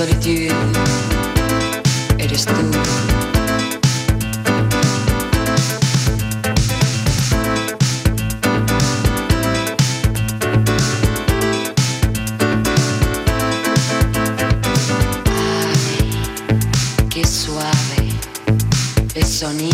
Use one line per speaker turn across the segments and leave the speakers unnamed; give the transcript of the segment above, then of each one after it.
solitude eres tú. Ay, qué suave es sonido.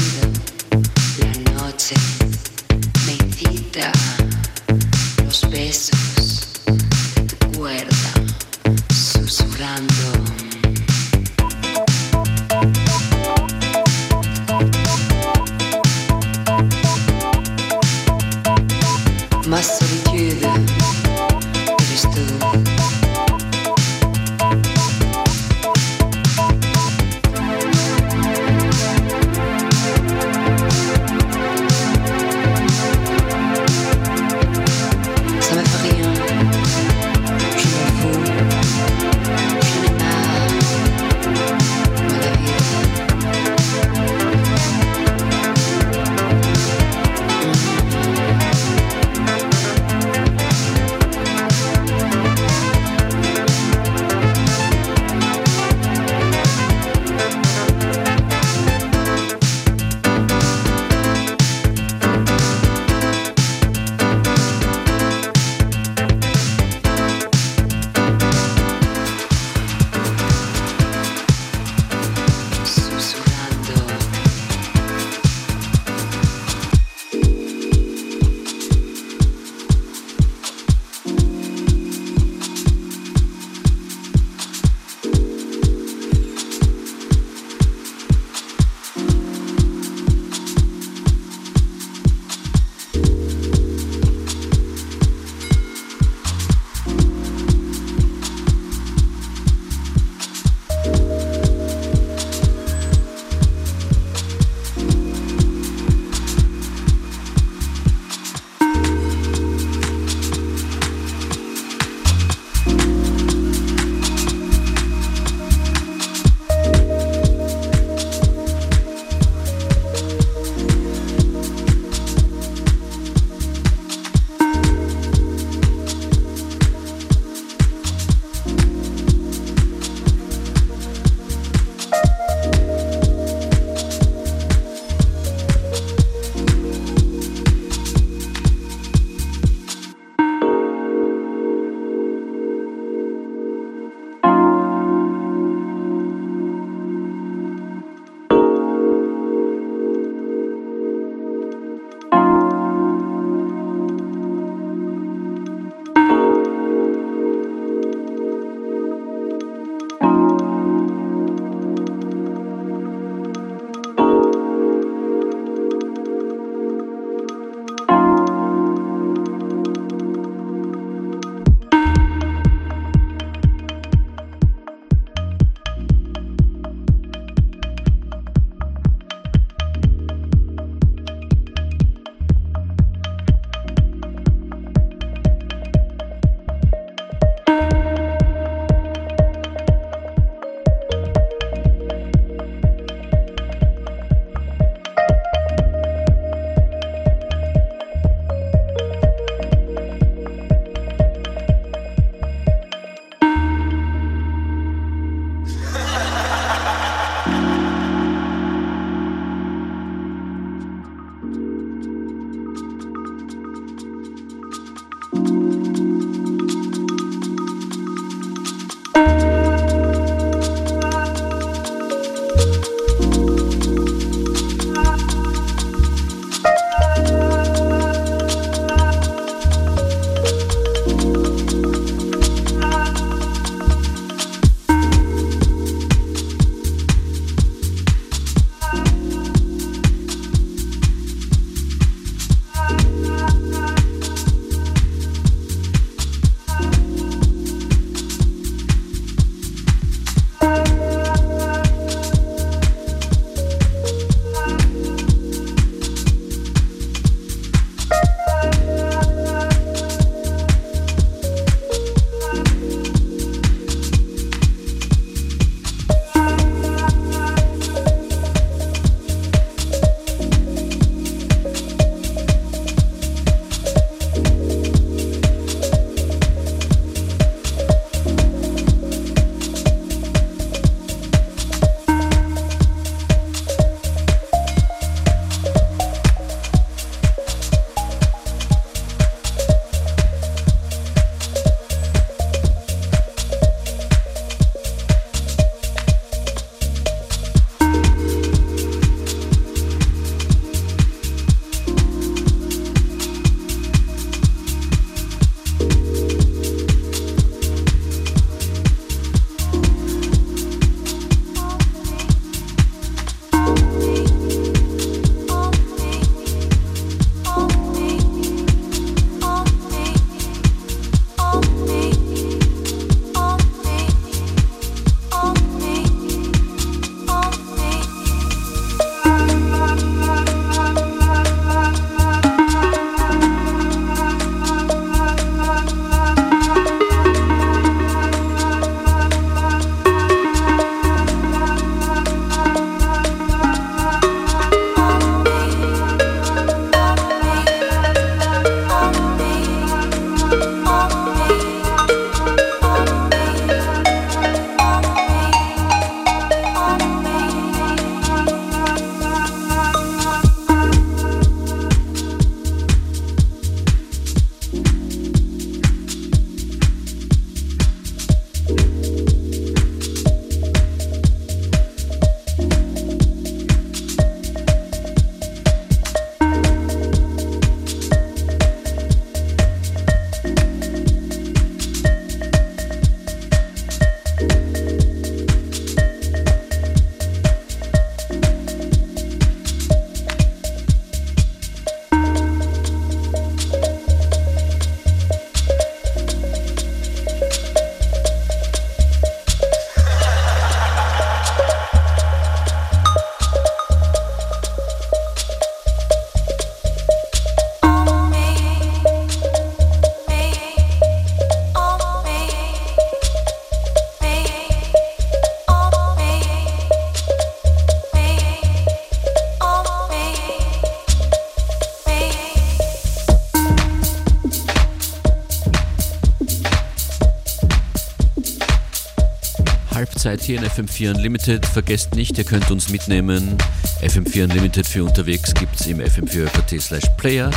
Halbzeit hier in FM4 Unlimited. Vergesst nicht, ihr könnt uns mitnehmen. FM4 Unlimited für unterwegs gibt es im fm4.at slash player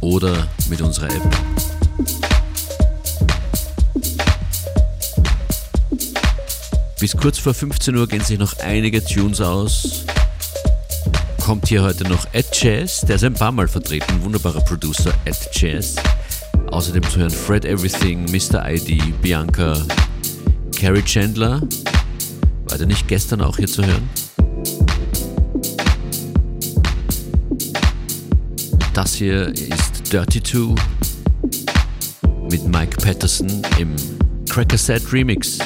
oder mit unserer App. Bis kurz vor 15 Uhr gehen sich noch einige Tunes aus. Kommt hier heute noch Ed Jazz, der ist ein paar Mal vertreten, wunderbarer Producer Ed Jazz. Außerdem zu hören Fred Everything, Mr. ID, Bianca, Carrie Chandler. Der nicht gestern auch hier zu hören? Das hier ist Dirty 2 mit Mike Patterson im Cracker Set Remix.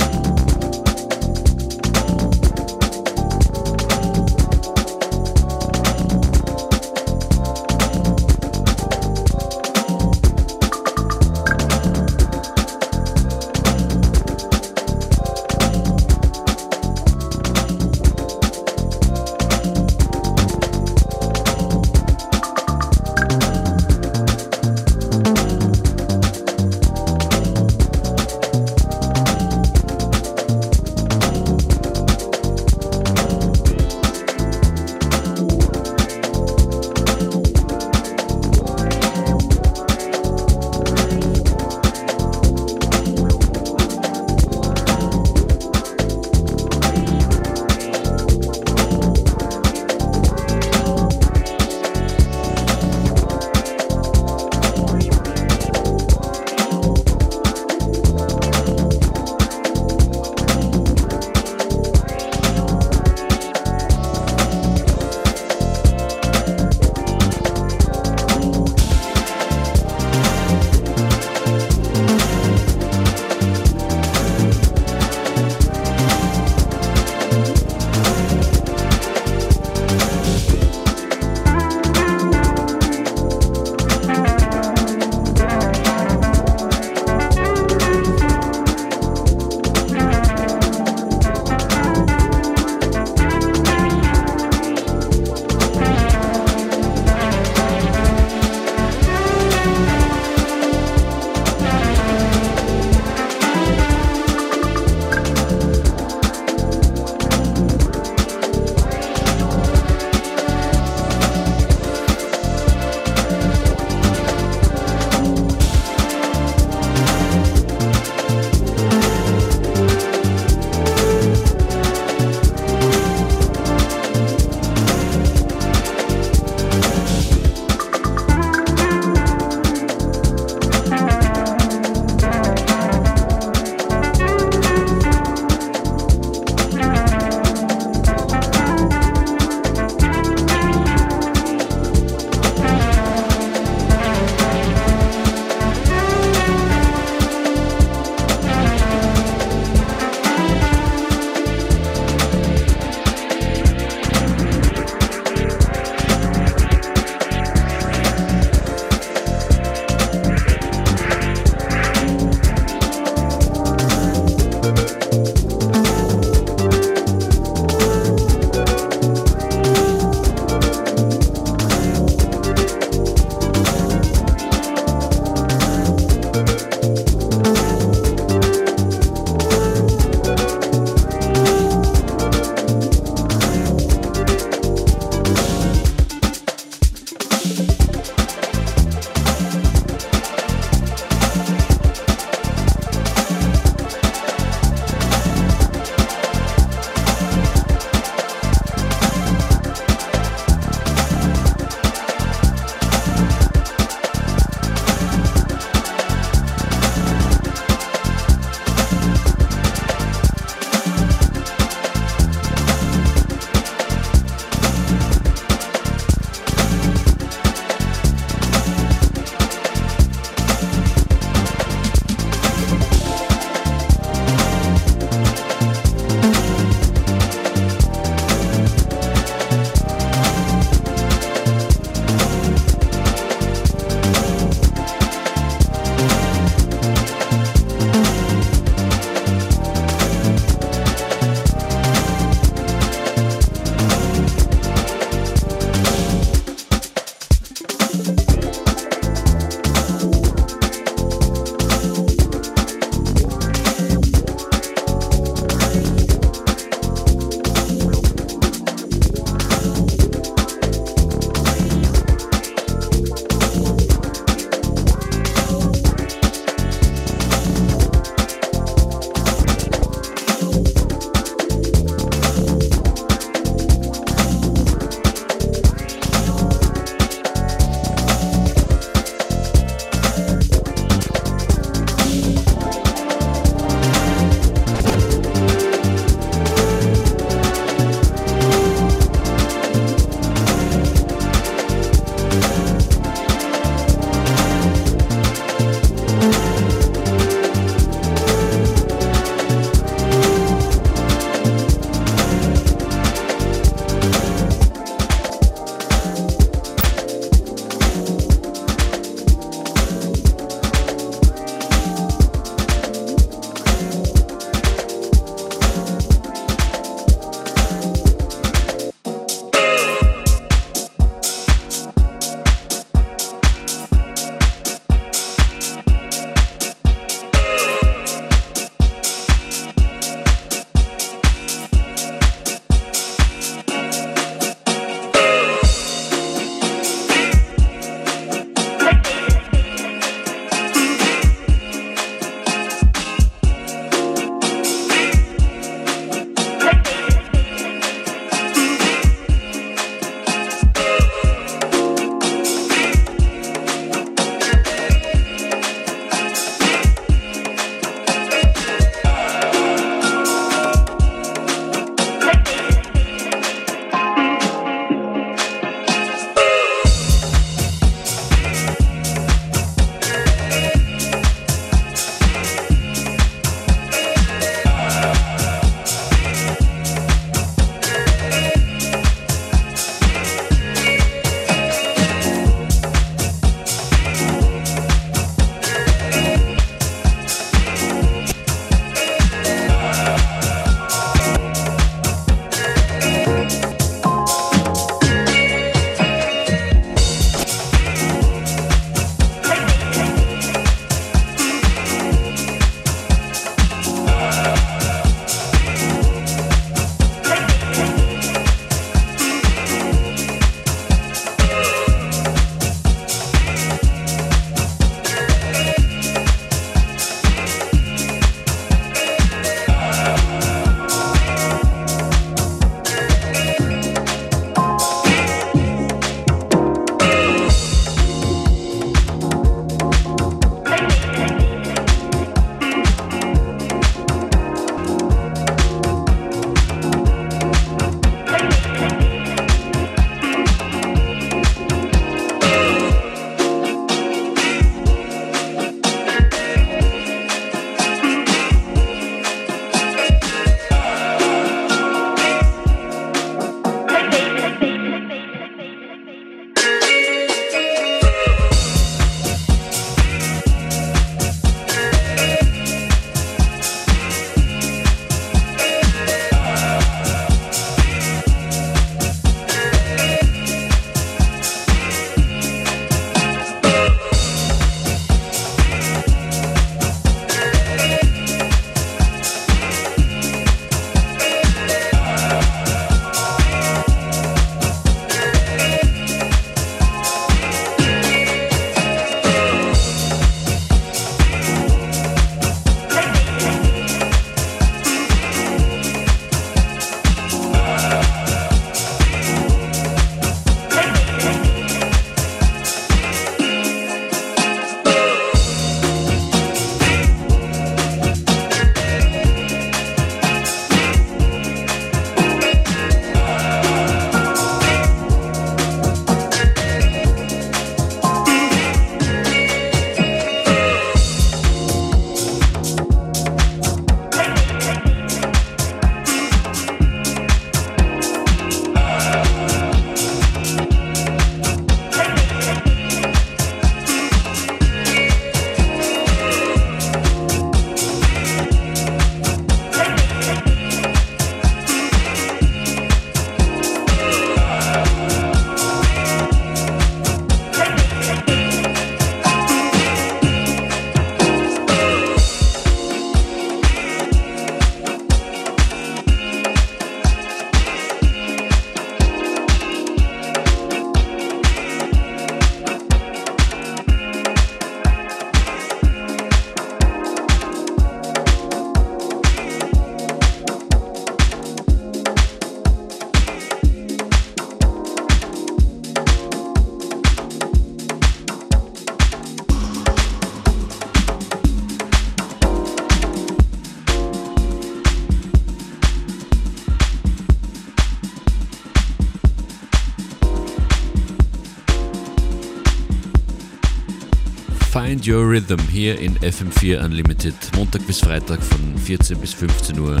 Find Your Rhythm hier in FM4 Unlimited, Montag bis Freitag von 14 bis 15 Uhr.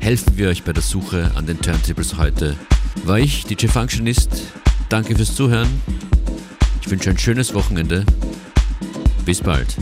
Helfen wir euch bei der Suche an den Turntables heute. War ich, DJ Functionist. Danke fürs Zuhören. Ich wünsche ein schönes Wochenende. Bis bald.